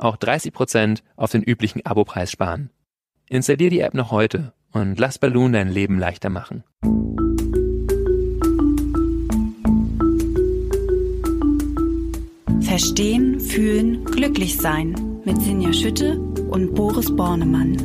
auch 30% auf den üblichen Abopreis sparen. Installier die App noch heute und lass Balloon dein Leben leichter machen. Verstehen, fühlen, glücklich sein mit Sinja Schütte und Boris Bornemann.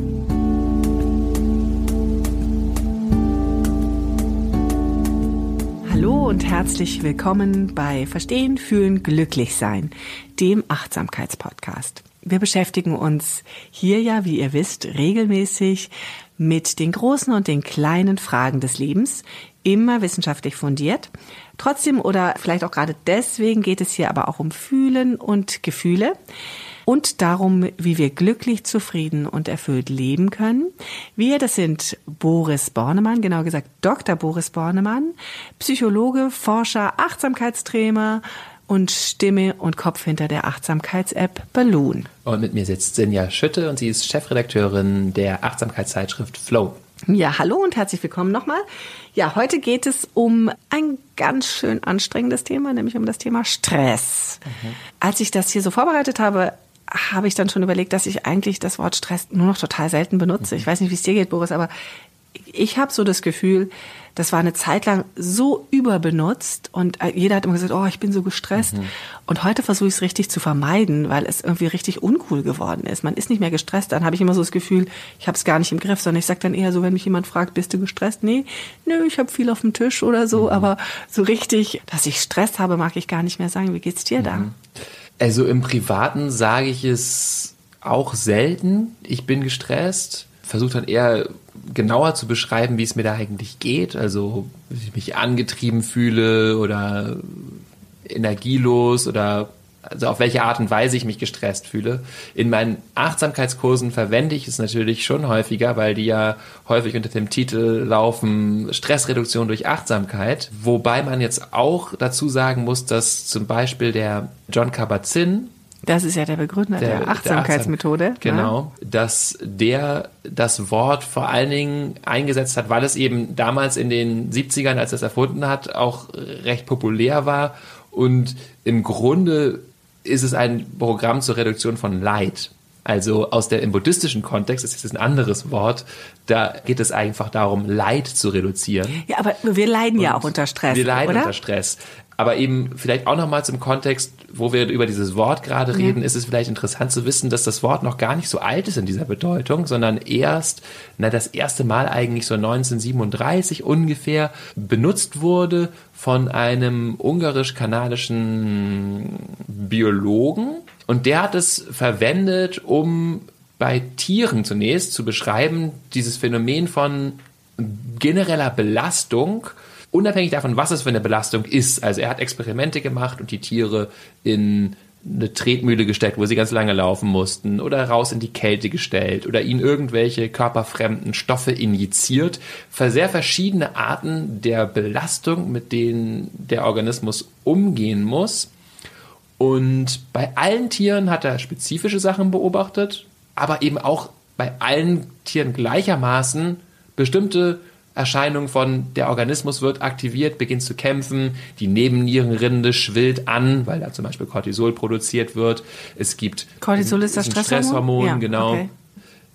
Hallo und herzlich willkommen bei Verstehen, Fühlen, Glücklich Sein, dem Achtsamkeitspodcast. Wir beschäftigen uns hier ja, wie ihr wisst, regelmäßig mit den großen und den kleinen Fragen des Lebens, immer wissenschaftlich fundiert. Trotzdem oder vielleicht auch gerade deswegen geht es hier aber auch um Fühlen und Gefühle und darum, wie wir glücklich, zufrieden und erfüllt leben können. Wir, das sind Boris Bornemann, genau gesagt Dr. Boris Bornemann, Psychologe, Forscher, Achtsamkeitstrainer und Stimme und Kopf hinter der Achtsamkeits-App Balloon. Und mit mir sitzt Sinja Schütte und sie ist Chefredakteurin der Achtsamkeitszeitschrift Flow. Ja, hallo und herzlich willkommen nochmal. Ja, heute geht es um ein ganz schön anstrengendes Thema, nämlich um das Thema Stress. Mhm. Als ich das hier so vorbereitet habe, habe ich dann schon überlegt, dass ich eigentlich das Wort Stress nur noch total selten benutze. Ich weiß nicht, wie es dir geht, Boris, aber ich habe so das Gefühl, das war eine Zeit lang so überbenutzt und äh, jeder hat immer gesagt, oh, ich bin so gestresst. Mhm. Und heute versuche ich es richtig zu vermeiden, weil es irgendwie richtig uncool geworden ist. Man ist nicht mehr gestresst. Dann habe ich immer so das Gefühl, ich habe es gar nicht im Griff, sondern ich sage dann eher so, wenn mich jemand fragt, bist du gestresst? Nee, nö, ich habe viel auf dem Tisch oder so. Mhm. Aber so richtig, dass ich Stress habe, mag ich gar nicht mehr sagen. Wie geht's dir da? Mhm. Also im Privaten sage ich es auch selten. Ich bin gestresst. Versuche dann eher genauer zu beschreiben, wie es mir da eigentlich geht. Also, wie ich mich angetrieben fühle oder energielos oder also auf welche Art und Weise ich mich gestresst fühle. In meinen Achtsamkeitskursen verwende ich es natürlich schon häufiger, weil die ja häufig unter dem Titel laufen Stressreduktion durch Achtsamkeit. Wobei man jetzt auch dazu sagen muss, dass zum Beispiel der John Kabat-Zinn, das ist ja der Begründer der, der Achtsamkeitsmethode. Achtsam, genau, ja. dass der das Wort vor allen Dingen eingesetzt hat, weil es eben damals in den 70ern, als er es erfunden hat, auch recht populär war und im Grunde ist es ein Programm zur Reduktion von Leid. Also aus der im buddhistischen Kontext ist es ein anderes Wort. Da geht es einfach darum, Leid zu reduzieren. Ja, aber wir leiden Und ja auch unter Stress. Wir leiden oder? unter Stress. Aber eben vielleicht auch nochmal zum Kontext, wo wir über dieses Wort gerade reden, ja. ist es vielleicht interessant zu wissen, dass das Wort noch gar nicht so alt ist in dieser Bedeutung, sondern erst, na, das erste Mal eigentlich so 1937 ungefähr benutzt wurde von einem ungarisch-kanadischen Biologen. Und der hat es verwendet, um bei Tieren zunächst zu beschreiben, dieses Phänomen von genereller Belastung, unabhängig davon, was es für eine Belastung ist. Also er hat Experimente gemacht und die Tiere in eine Tretmühle gesteckt, wo sie ganz lange laufen mussten oder raus in die Kälte gestellt oder ihnen irgendwelche körperfremden Stoffe injiziert. Für sehr verschiedene Arten der Belastung, mit denen der Organismus umgehen muss. Und bei allen Tieren hat er spezifische Sachen beobachtet, aber eben auch bei allen Tieren gleichermaßen bestimmte Erscheinung von der Organismus wird aktiviert, beginnt zu kämpfen, die Nebennierenrinde schwillt an, weil da zum Beispiel Cortisol produziert wird. Es gibt Cortisol ist das Stresshormon, Stresshormon ja, genau. Okay.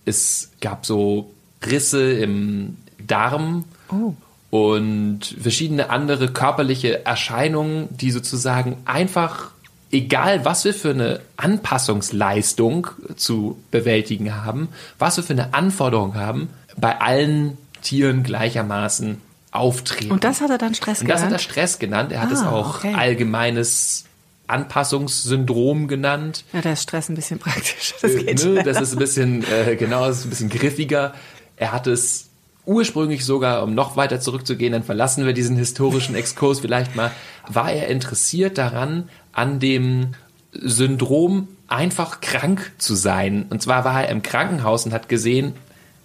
Es gab so Risse im Darm. Oh. Und verschiedene andere körperliche Erscheinungen, die sozusagen einfach egal was wir für eine Anpassungsleistung zu bewältigen haben, was wir für eine Anforderung haben, bei allen Tieren gleichermaßen auftreten. Und das hat er dann Stress genannt? Und das hat er Stress genannt. Er hat ah, es auch okay. allgemeines Anpassungssyndrom genannt. Ja, da ist Stress ein bisschen praktisch. Das, äh, geht ne, das ist ein bisschen, äh, genau, das ist ein bisschen griffiger. Er hat es ursprünglich sogar, um noch weiter zurückzugehen, dann verlassen wir diesen historischen Exkurs vielleicht mal, war er interessiert daran, an dem Syndrom einfach krank zu sein. Und zwar war er im Krankenhaus und hat gesehen,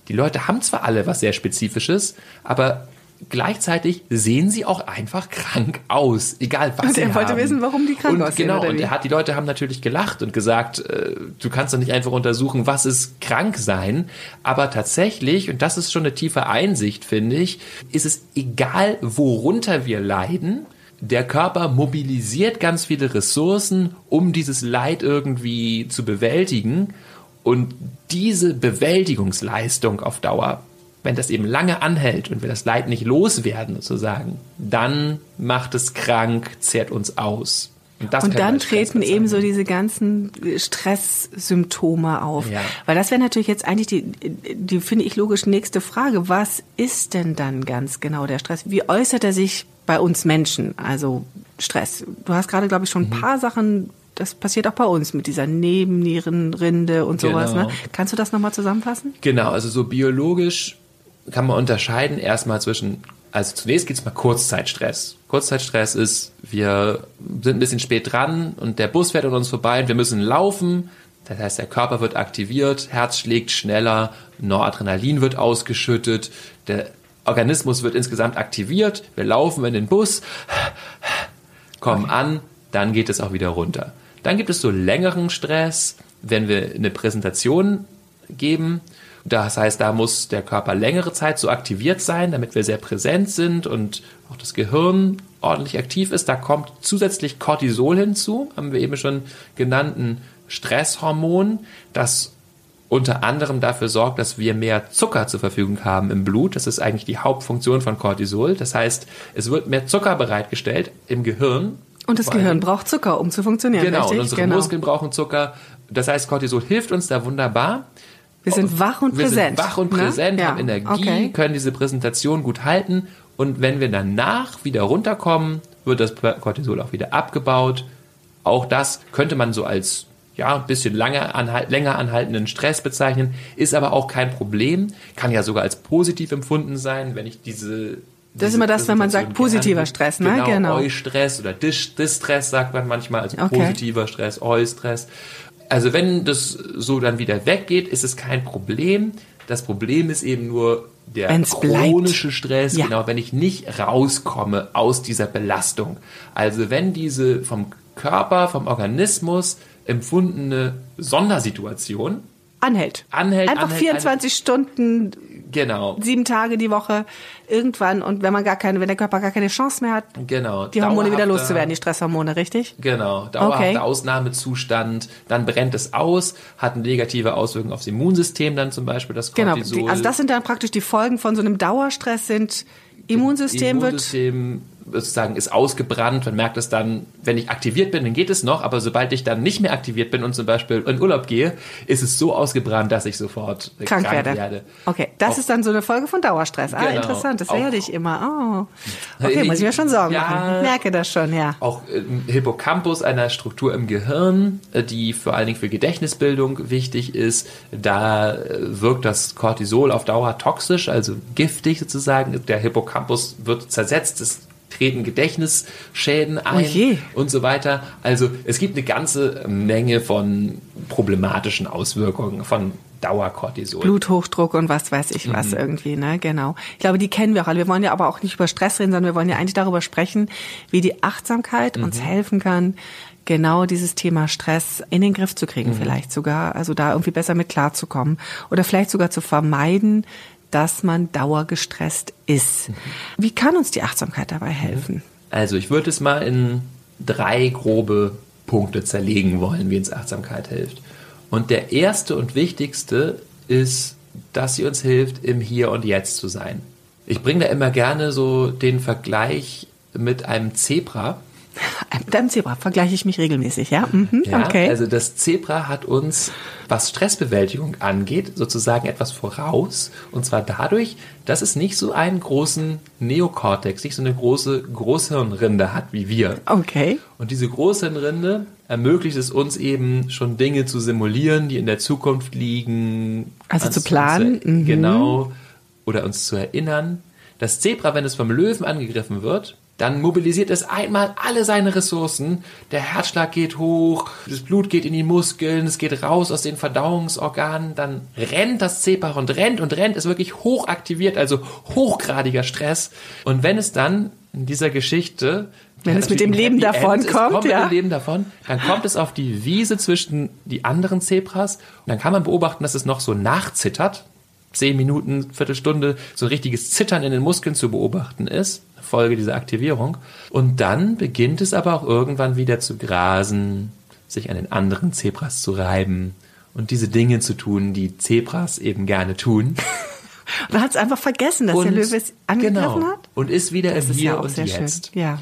die Leute haben zwar alle was sehr Spezifisches, aber gleichzeitig sehen sie auch einfach krank aus, egal was Und sie er wollte haben. wissen, warum die krank und aussehen, Genau, und er hat, die Leute haben natürlich gelacht und gesagt, äh, du kannst doch nicht einfach untersuchen, was ist krank sein. Aber tatsächlich, und das ist schon eine tiefe Einsicht, finde ich, ist es egal, worunter wir leiden, der Körper mobilisiert ganz viele Ressourcen, um dieses Leid irgendwie zu bewältigen. Und diese Bewältigungsleistung auf Dauer, wenn das eben lange anhält und wir das Leid nicht loswerden sozusagen, dann macht es krank, zehrt uns aus. das Und können wir dann treten eben so diese ganzen Stresssymptome auf. Ja. Weil das wäre natürlich jetzt eigentlich die, die finde ich logisch nächste Frage. Was ist denn dann ganz genau der Stress? Wie äußert er sich bei uns Menschen? Also Stress. Du hast gerade, glaube ich, schon ein Mhm. paar Sachen, das passiert auch bei uns mit dieser Nebennierenrinde und sowas. Genau. Ne? Kannst du das nochmal zusammenfassen? Genau, also so biologisch kann man unterscheiden erstmal zwischen, also zunächst geht's mal Kurzzeitstress. Kurzzeitstress ist, wir sind ein bisschen spät dran und der Bus fährt an uns vorbei und wir müssen laufen. Das heißt, der Körper wird aktiviert, Herz schlägt schneller, Noradrenalin wird ausgeschüttet, der Organismus wird insgesamt aktiviert, wir laufen in den Bus, kommen an, dann geht es auch wieder runter. Dann gibt es so längeren Stress, wenn wir eine Präsentation geben. Das heißt, da muss der Körper längere Zeit so aktiviert sein, damit wir sehr präsent sind und auch das Gehirn ordentlich aktiv ist. Da kommt zusätzlich Cortisol hinzu, haben wir eben schon genannten Stresshormon, das unter anderem dafür sorgt, dass wir mehr Zucker zur Verfügung haben im Blut. Das ist eigentlich die Hauptfunktion von Cortisol. Das heißt, es wird mehr Zucker bereitgestellt im Gehirn. Und das allem- Gehirn braucht Zucker, um zu funktionieren. Genau, richtig? und unsere genau. Muskeln brauchen Zucker. Das heißt, Cortisol hilft uns da wunderbar. Wir sind wach und Wir präsent. sind wach und ne? präsent, Ja, haben Energie, Okay. können diese Präsentation gut halten. Und wenn wir danach wieder runterkommen, wird das Cortisol auch wieder abgebaut. Auch das könnte man so als ja, ein bisschen lange anhal länger anhaltenden Stress bezeichnen, ist aber auch kein Problem, kann ja sogar als positiv empfunden sein, wenn ich diese Das ist immer das, wenn man sagt, positiver Stress, ne? Genau, Genau. Eu-Stress oder Dis- Distress sagt man manchmal, also Okay. positiver Stress, Eu-Stress. Also wenn das so dann wieder weggeht, ist es kein Problem. Das Problem ist eben nur der Wenn's bleibt. chronische Stress, Ja. genau, wenn ich nicht rauskomme aus dieser Belastung. Also wenn diese vom Körper, vom Organismus empfundene Sondersituation Anhält. Anhält, Einfach anhält, 24 Stunden, genau, sieben Tage die Woche, irgendwann und wenn man gar keine, wenn der Körper gar keine Chance mehr hat, genau. die Hormone wieder loszuwerden, die Stresshormone, richtig? Genau, dauerhafter Okay. Ausnahmezustand, dann brennt es aus, hat negative Auswirkungen aufs Immunsystem dann zum Beispiel, das Genau. Cortisol. Die, also das sind dann praktisch die Folgen von so einem Dauerstress sind Immunsystem wird Immunsystem sozusagen ist ausgebrannt. Man merkt es dann, wenn ich aktiviert bin, dann geht es noch, aber sobald ich dann nicht mehr aktiviert bin und zum Beispiel in Urlaub gehe, ist es so ausgebrannt, dass ich sofort äh, krank, werde. Okay, das Auch- ist dann so eine Folge von Dauerstress. Ah, Genau. interessant, das Auch- werde ich immer. Oh. Okay, Äh, muss ich mir schon Sorgen ja. machen. Ich merke das schon, ja. Auch im Hippocampus, einer Struktur im Gehirn, äh, die vor allen Dingen für Gedächtnisbildung wichtig ist, da äh, wirkt das Cortisol auf Dauer toxisch, also giftig sozusagen. Der Hippocampus wird zersetzt, es treten Gedächtnisschäden ein je. und so weiter. Also es gibt eine ganze Menge von problematischen Auswirkungen von Dauercortisol. Bluthochdruck und was weiß ich Mhm. was irgendwie, ne? Genau. Ich glaube, die kennen wir auch alle. Wir wollen ja aber auch nicht über Stress reden, sondern wir wollen ja eigentlich darüber sprechen, wie die Achtsamkeit uns Mhm. helfen kann, genau dieses Thema Stress in den Griff zu Mhm. kriegen, vielleicht sogar, also da irgendwie besser mit klarzukommen oder vielleicht sogar zu vermeiden, dass man dauergestresst ist. Mhm. Wie kann uns die Achtsamkeit dabei helfen? Also ich würde es mal in drei grobe Punkte zerlegen wollen, wie uns Achtsamkeit hilft. Und der erste und wichtigste ist, dass sie uns hilft, im Hier und Jetzt zu sein. Ich bringe da immer gerne so den Vergleich mit einem Zebra. Mit deinem Zebra vergleiche ich mich regelmäßig, ja? Mhm, Ja, okay. Also das Zebra hat uns, was Stressbewältigung angeht, sozusagen etwas voraus. Und zwar dadurch, dass es nicht so einen großen Neokortex, nicht so eine große Großhirnrinde hat wie wir. okay. Und diese Großhirnrinde ermöglicht es uns eben schon Dinge zu simulieren, die in der Zukunft liegen. Also zu planen, zu- mhm. Genau. Oder uns zu erinnern. Das Zebra, wenn es vom Löwen angegriffen wird, dann mobilisiert es einmal alle seine Ressourcen. Der Herzschlag geht hoch, das Blut geht in die Muskeln, es geht raus aus den Verdauungsorganen, dann rennt das Zebra und rennt und rennt, ist wirklich hochaktiviert, also hochgradiger Stress. Und wenn es dann in dieser Geschichte wenn es mit dem Leben davon End, kommt, kommt ja. mit dem Leben davon, dann kommt es auf die Wiese zwischen die anderen Zebras und dann kann man beobachten, dass es noch so nachzittert. Zehn Minuten, Viertelstunde, so ein richtiges Zittern in den Muskeln zu beobachten ist. Folge dieser Aktivierung. Und dann beginnt es aber auch irgendwann wieder zu grasen, sich an den anderen Zebras zu reiben und diese Dinge zu tun, die Zebras eben gerne tun. Und hat es einfach vergessen, dass und, der Löwe es angegriffen genau, hat. Und ist wieder Das im ist Hier ja auch und sehr Jetzt. schön. Ja.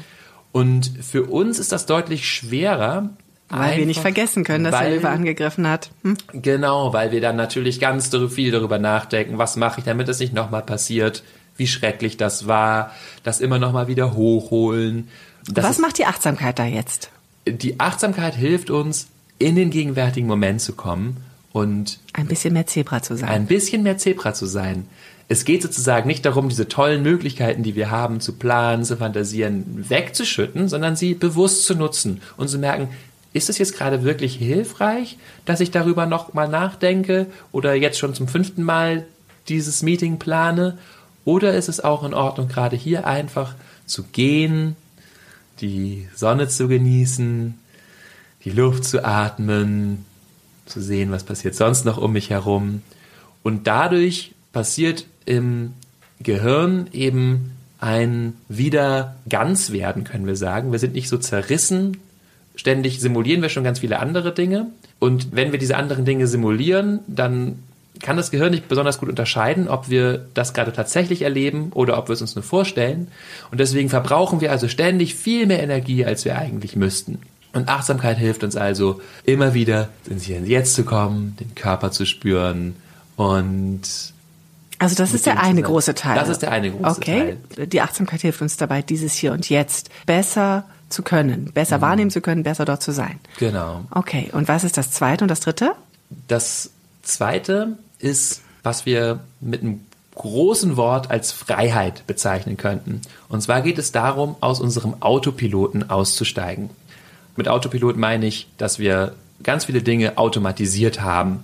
Und für uns ist das deutlich schwerer. Weil wir nicht einfach, vergessen können, dass weil, der Löwe angegriffen hat. Hm? Genau, weil wir dann natürlich ganz viel darüber nachdenken, was mache ich, damit es nicht nochmal passiert, wie schrecklich das war, das immer nochmal wieder hochholen. Das Was ist, macht die Achtsamkeit da jetzt? die Achtsamkeit hilft uns, in den gegenwärtigen Moment zu kommen und Ein bisschen mehr Zebra zu sein. ein bisschen mehr Zebra zu sein. Es geht sozusagen nicht darum, diese tollen Möglichkeiten, die wir haben, zu planen, zu fantasieren, wegzuschütten, sondern sie bewusst zu nutzen und zu merken, ist es jetzt gerade wirklich hilfreich, dass ich darüber noch mal nachdenke oder jetzt schon zum fünften Mal dieses Meeting plane? Oder ist es auch in Ordnung, gerade hier einfach zu gehen, die Sonne zu genießen, die Luft zu atmen, zu sehen, was passiert sonst noch um mich herum. Und dadurch passiert im Gehirn eben ein wieder ganz werden, können wir sagen. Wir sind nicht so zerrissen. Ständig simulieren wir schon ganz viele andere Dinge. Und wenn wir diese anderen Dinge simulieren, dann kann das Gehirn nicht besonders gut unterscheiden, ob wir das gerade tatsächlich erleben oder ob wir es uns nur vorstellen. Und deswegen verbrauchen wir also ständig viel mehr Energie, als wir eigentlich müssten. Und Achtsamkeit hilft uns also immer wieder ins Hier und Jetzt zu kommen, den Körper zu spüren und Also das ist der eine große Teil. Das ist der eine große okay. Die Achtsamkeit hilft uns dabei, dieses Hier und Jetzt besser zu können, besser wahrnehmen zu können, besser dort zu sein. genau. Okay, und was ist das zweite und das dritte? Das zweite ist, was wir mit einem großen Wort als Freiheit bezeichnen könnten. Und zwar geht es darum, aus unserem Autopiloten auszusteigen. Mit Autopilot meine ich, dass wir ganz viele Dinge automatisiert haben.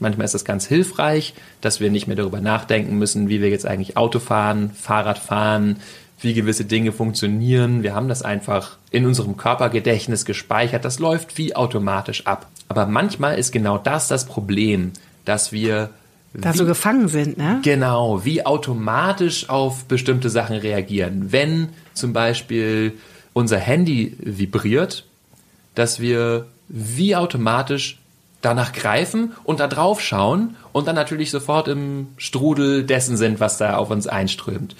Manchmal ist das ganz hilfreich, dass wir nicht mehr darüber nachdenken müssen, wie wir jetzt eigentlich Auto fahren, Fahrrad fahren, wie gewisse Dinge funktionieren. Wir haben das einfach in unserem Körpergedächtnis gespeichert. Das läuft wie automatisch ab. Aber manchmal ist genau das das Problem, dass wir Da wie- so gefangen sind, ne? Genau, wie automatisch auf bestimmte Sachen reagieren. Wenn zum Beispiel unser Handy vibriert, dass wir wie automatisch danach greifen und da drauf schauen und dann natürlich sofort im Strudel dessen sind, was da auf uns einströmt.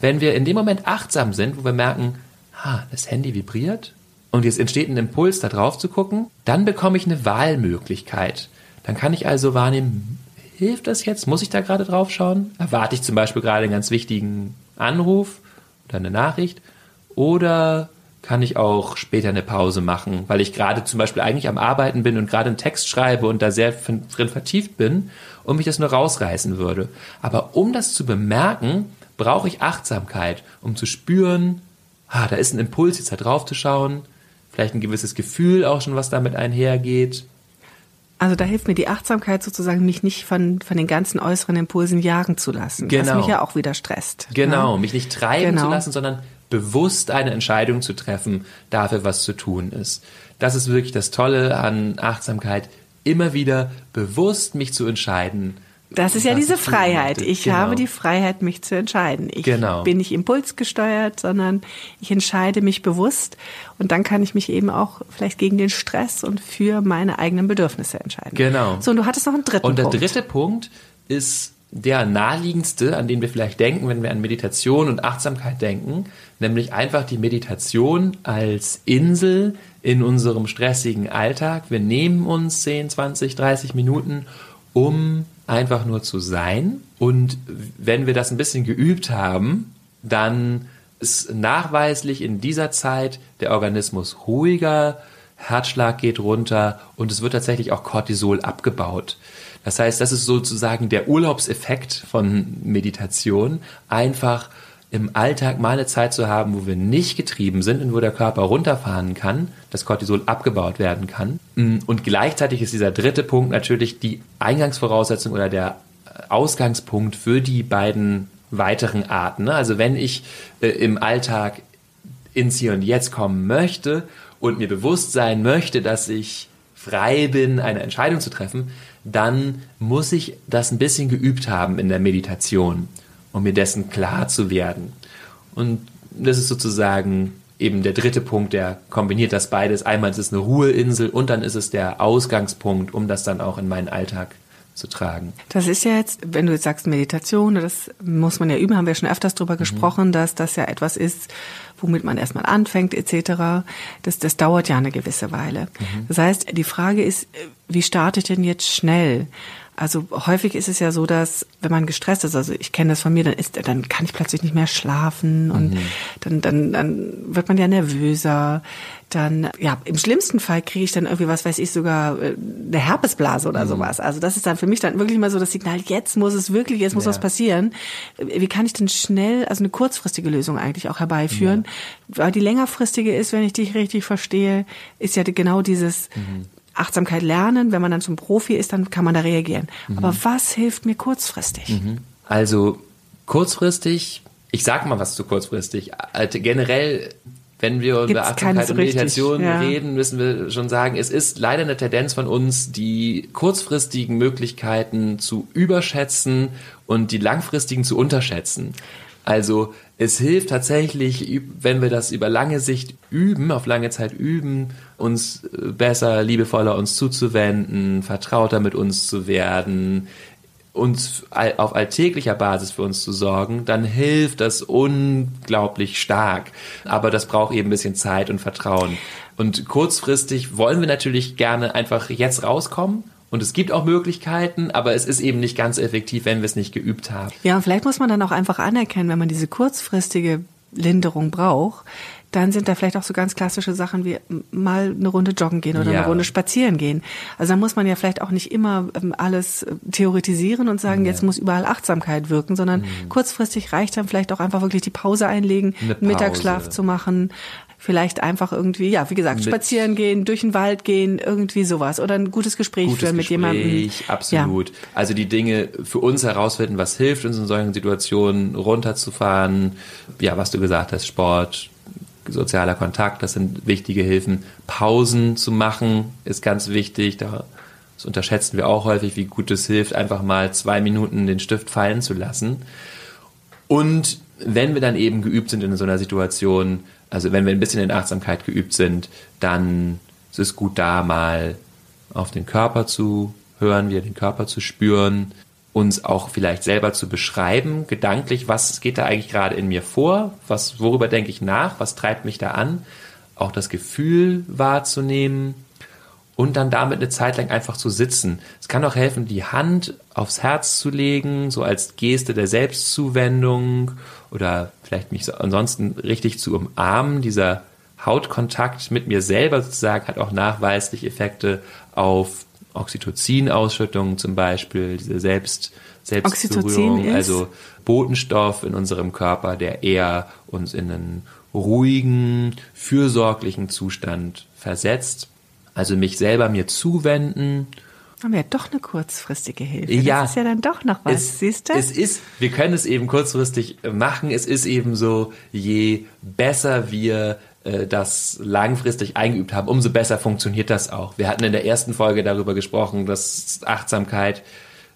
Wenn wir in dem Moment achtsam sind, wo wir merken, ha, das Handy vibriert und jetzt entsteht ein Impuls, da drauf zu gucken, dann bekomme ich eine Wahlmöglichkeit. Dann kann ich also wahrnehmen, hilft das jetzt? Muss ich da gerade drauf schauen? Erwarte ich zum Beispiel gerade einen ganz wichtigen Anruf oder eine Nachricht? Oder kann ich auch später eine Pause machen, weil ich gerade zum Beispiel eigentlich am Arbeiten bin und gerade einen Text schreibe und da sehr drin vertieft bin und mich das nur rausreißen würde. Aber um das zu bemerken, brauche ich Achtsamkeit, um zu spüren, ah, da ist ein Impuls, jetzt da drauf zu schauen, vielleicht ein gewisses Gefühl auch schon, was damit einhergeht. Also da hilft mir die Achtsamkeit sozusagen, mich nicht von, von den ganzen äußeren Impulsen jagen zu lassen. Was Genau. mich ja auch wieder stresst. Genau, Ne? mich nicht treiben Genau. zu lassen, sondern bewusst eine Entscheidung zu treffen, dafür was zu tun ist. Das ist wirklich das Tolle an Achtsamkeit, immer wieder bewusst mich zu entscheiden. Das ist ja was diese tun Freiheit. Ich Genau. habe die Freiheit, mich zu entscheiden. Ich Genau. bin nicht impulsgesteuert, sondern ich entscheide mich bewusst und dann kann ich mich eben auch vielleicht gegen den Stress und für meine eigenen Bedürfnisse entscheiden. Genau. So, und du hattest noch einen dritten Und der Punkt. dritte Punkt ist der naheliegendste, an den wir vielleicht denken, wenn wir an Meditation und Achtsamkeit denken, nämlich einfach die Meditation als Insel in unserem stressigen Alltag. Wir nehmen uns 10, 20, 30 Minuten, um einfach nur zu sein. Und wenn wir das ein bisschen geübt haben, dann ist nachweislich in dieser Zeit der Organismus ruhiger, Herzschlag geht runter und es wird tatsächlich auch Cortisol abgebaut. Das heißt, das ist sozusagen der Urlaubseffekt von Meditation, einfach im Alltag mal eine Zeit zu haben, wo wir nicht getrieben sind und wo der Körper runterfahren kann, das Cortisol abgebaut werden kann. Mm, und gleichzeitig ist dieser dritte Punkt natürlich die Eingangsvoraussetzung oder der Ausgangspunkt für die beiden weiteren Arten. Ne? Also wenn ich äh, im Alltag ins Hier und Jetzt kommen möchte und mir bewusst sein möchte, dass ich frei bin, eine Entscheidung zu treffen, dann muss ich das ein bisschen geübt haben in der Meditation um mir dessen klar zu werden. Und das ist sozusagen eben der dritte Punkt, der kombiniert das beides. Einmal ist es eine Ruheinsel und dann ist es der Ausgangspunkt, um das dann auch in meinen Alltag zu tragen. Das ist ja jetzt, wenn du jetzt sagst Meditation, das muss man ja üben, haben wir schon öfters drüber mhm. gesprochen, dass das ja etwas ist, womit man erstmal anfängt etc. Das, das dauert ja eine gewisse Weile. Mhm. Das heißt, die Frage ist, wie starte ich denn jetzt schnell? Also häufig ist es ja so, dass wenn man gestresst ist, also ich kenne das von mir, dann ist, dann kann ich plötzlich nicht mehr schlafen und mhm. dann, dann, dann wird man ja nervöser. Dann, ja, im schlimmsten Fall kriege ich dann irgendwie, was weiß ich, sogar äh, eine Herpesblase oder mhm. sowas. Also das ist dann für mich dann wirklich mal so das Signal, jetzt muss es wirklich, jetzt muss ja. was passieren. Wie kann ich denn schnell, also eine kurzfristige Lösung eigentlich auch herbeiführen? Ja. Weil die längerfristige ist, wenn ich dich richtig verstehe, ist ja genau dieses, mhm Achtsamkeit lernen. Wenn man dann zum Profi ist, dann kann man da reagieren. Mhm. Aber was hilft mir kurzfristig? Mhm. Also kurzfristig, ich sag mal was zu kurzfristig. Also generell, wenn wir Gibt's über Achtsamkeit so und Meditation ja. reden, müssen wir schon sagen, es ist leider eine Tendenz von uns, die kurzfristigen Möglichkeiten zu überschätzen und die langfristigen zu unterschätzen. Also es hilft tatsächlich, wenn wir das über lange Sicht üben, auf lange Zeit üben, uns äh, besser, liebevoller uns zuzuwenden, vertrauter mit uns zu werden, uns auf alltäglicher Basis für uns zu sorgen, dann hilft das unglaublich stark. Aber das braucht eben ein bisschen Zeit und Vertrauen. Und kurzfristig wollen wir natürlich gerne einfach jetzt rauskommen und es gibt auch Möglichkeiten, aber es ist eben nicht ganz effektiv, wenn wir es nicht geübt haben. Ja, und vielleicht muss man dann auch einfach anerkennen, wenn man diese kurzfristige Linderung braucht, dann sind da vielleicht auch so ganz klassische Sachen wie mal eine Runde joggen gehen oder ja. eine Runde spazieren gehen. Also da muss man ja vielleicht auch nicht immer ähm, alles äh, theoretisieren und sagen, ja. jetzt muss überall Achtsamkeit wirken, sondern mhm. kurzfristig reicht dann vielleicht auch einfach wirklich die Pause einlegen, Pause. Mittagsschlaf zu machen, vielleicht einfach irgendwie, ja, wie gesagt, mit spazieren gehen, durch den Wald gehen, irgendwie sowas oder ein gutes Gespräch gutes führen mit Gespräch, jemandem. Absolut. Ja. Also die Dinge für uns herausfinden, was hilft uns in solchen Situationen, runterzufahren. Ja, was du gesagt hast, Sport, sozialer Kontakt, das sind wichtige Hilfen. Pausen zu machen ist ganz wichtig. Da das unterschätzen wir auch häufig, wie gut es hilft, einfach mal zwei Minuten den Stift fallen zu lassen. Und wenn wir dann eben geübt sind in so einer Situation, also wenn wir ein bisschen in Achtsamkeit geübt sind, dann ist es gut, da mal auf den Körper zu hören, wieder den Körper zu spüren, uns auch vielleicht selber zu beschreiben, gedanklich, was geht da eigentlich gerade in mir vor, was, worüber denke ich nach, was treibt mich da an, auch das Gefühl wahrzunehmen und dann damit eine Zeit lang einfach zu sitzen. Es kann auch helfen, die Hand aufs Herz zu legen, so als Geste der Selbstzuwendung oder vielleicht mich so ansonsten richtig zu umarmen. Dieser Hautkontakt mit mir selber sozusagen hat auch nachweislich Effekte auf Oxytocin-Ausschüttung zum Beispiel, diese Selbst, Selbstberührung, also Botenstoff in unserem Körper, der eher uns in einen ruhigen, fürsorglichen Zustand versetzt. Also mich selber mir zuwenden. Haben wir ja doch eine kurzfristige Hilfe. Ja, das ist ja dann doch noch was, es, siehst du? Es ist, wir können es eben kurzfristig machen. Es ist eben so, je besser wir äh, das langfristig eingeübt haben, umso besser funktioniert das auch. Wir hatten in der ersten Folge darüber gesprochen, dass Achtsamkeit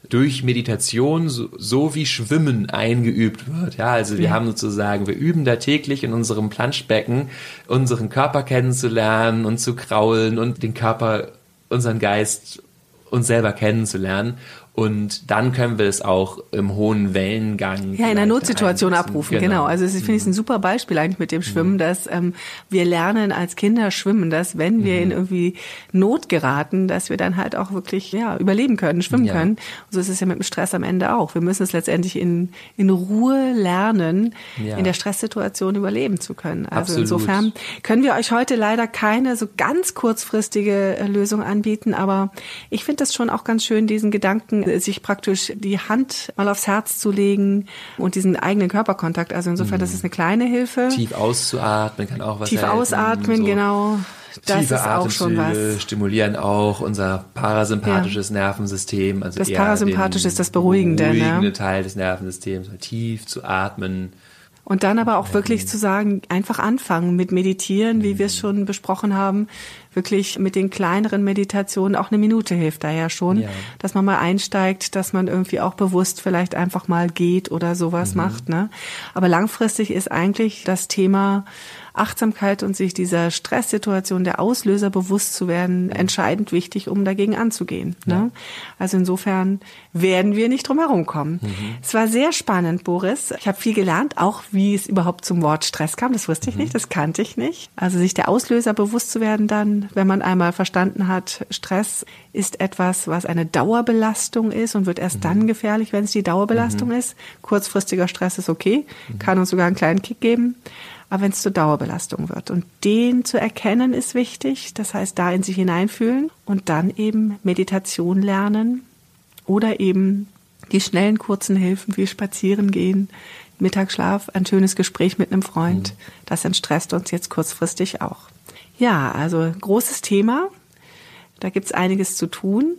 durch Meditation so, so wie Schwimmen eingeübt wird. Ja, also wir ja. haben sozusagen, wir üben da täglich in unserem Planschbecken, unseren Körper kennenzulernen und zu kraulen und den Körper, unseren Geist uns selber kennenzulernen. Und dann können wir es auch im hohen Wellengang. Ja, in einer Notsituation einsetzen. abrufen, genau. genau. Also das finde ich ein super Beispiel eigentlich mit dem mhm. Schwimmen, mhm. dass ähm, wir lernen als Kinder schwimmen, dass wenn wir mhm. in irgendwie Not geraten, dass wir dann halt auch wirklich ja überleben können, schwimmen ja. können. Und so ist es ja mit dem Stress am Ende auch. Wir müssen es letztendlich in, in Ruhe lernen, ja. in der Stresssituation überleben zu können. Also Absolut. insofern können wir euch heute leider keine so ganz kurzfristige äh, Lösung anbieten, aber ich finde das schon auch ganz schön, diesen Gedanken sich praktisch die Hand mal aufs Herz zu legen und diesen eigenen Körperkontakt. Also insofern, das ist eine kleine Hilfe. Tief auszuatmen kann auch was Tief helfen. ausatmen, So genau. Das Tiefe ist auch schon Atemzüge was. stimulieren auch unser parasympathisches Nervensystem. Also Das Parasympathische ist das Beruhigende, ne? beruhigende Teil des Nervensystems, mal tief zu atmen. Und dann aber auch wirklich zu sagen, einfach anfangen mit Meditieren, wie wir es schon besprochen haben. Wirklich mit den kleineren Meditationen, auch eine Minute hilft da ja schon, Ja. dass man mal einsteigt, dass man irgendwie auch bewusst vielleicht einfach mal geht oder sowas macht. Ne? Aber langfristig ist eigentlich das Thema Achtsamkeit und sich dieser Stresssituation der Auslöser bewusst zu werden, entscheidend wichtig, um dagegen anzugehen. Ne? Also insofern werden wir nicht drum herum kommen. Es war sehr spannend, Boris. Ich habe viel gelernt, auch wie es überhaupt zum Wort Stress kam. Das wusste ich nicht, das kannte ich nicht. Also sich der Auslöser bewusst zu werden dann, wenn man einmal verstanden hat, Stress ist etwas, was eine Dauerbelastung ist und wird erst dann gefährlich, wenn es die Dauerbelastung ist. Kurzfristiger Stress ist okay, kann uns sogar einen kleinen Kick geben. Aber wenn es zur Dauerbelastung wird und den zu erkennen ist wichtig, das heißt da in sich hineinfühlen und dann eben Meditation lernen oder eben die schnellen kurzen Hilfen wie spazieren gehen, Mittagsschlaf, ein schönes Gespräch mit einem Freund, das entstresst uns jetzt kurzfristig auch. Ja, also großes Thema, da gibt's einiges zu tun,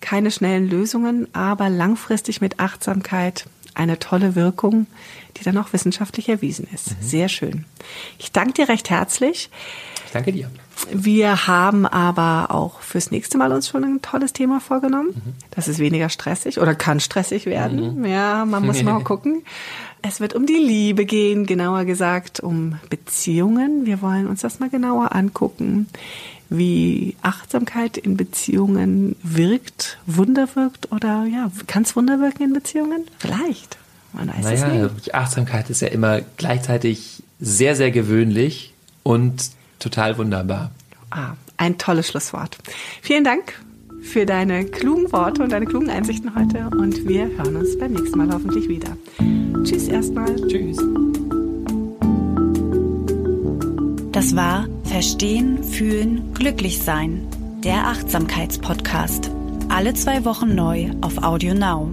keine schnellen Lösungen, aber langfristig mit Achtsamkeit eine tolle Wirkung, die dann auch wissenschaftlich erwiesen ist. Sehr schön. Ich danke dir recht herzlich. Ich danke dir. Wir haben aber auch fürs nächste Mal uns schon ein tolles Thema vorgenommen. Das ist weniger stressig oder kann stressig werden. Ja, man muss mal gucken. Es wird um die Liebe gehen, genauer gesagt um Beziehungen. Wir wollen uns das mal genauer angucken, wie Achtsamkeit in Beziehungen wirkt, Wunder wirkt oder ja, kann es Wunder wirken in Beziehungen? Vielleicht. Man weiß es Naja, nicht. Achtsamkeit ist ja immer gleichzeitig sehr, sehr gewöhnlich und total wunderbar. Ah, ein tolles Schlusswort. Vielen Dank für deine klugen Worte und deine klugen Einsichten heute und wir hören uns beim nächsten Mal hoffentlich wieder. Tschüss erstmal. Tschüss. Das war Verstehen, Fühlen, Glücklich sein, der Achtsamkeitspodcast. Alle zwei Wochen neu auf Audio Now.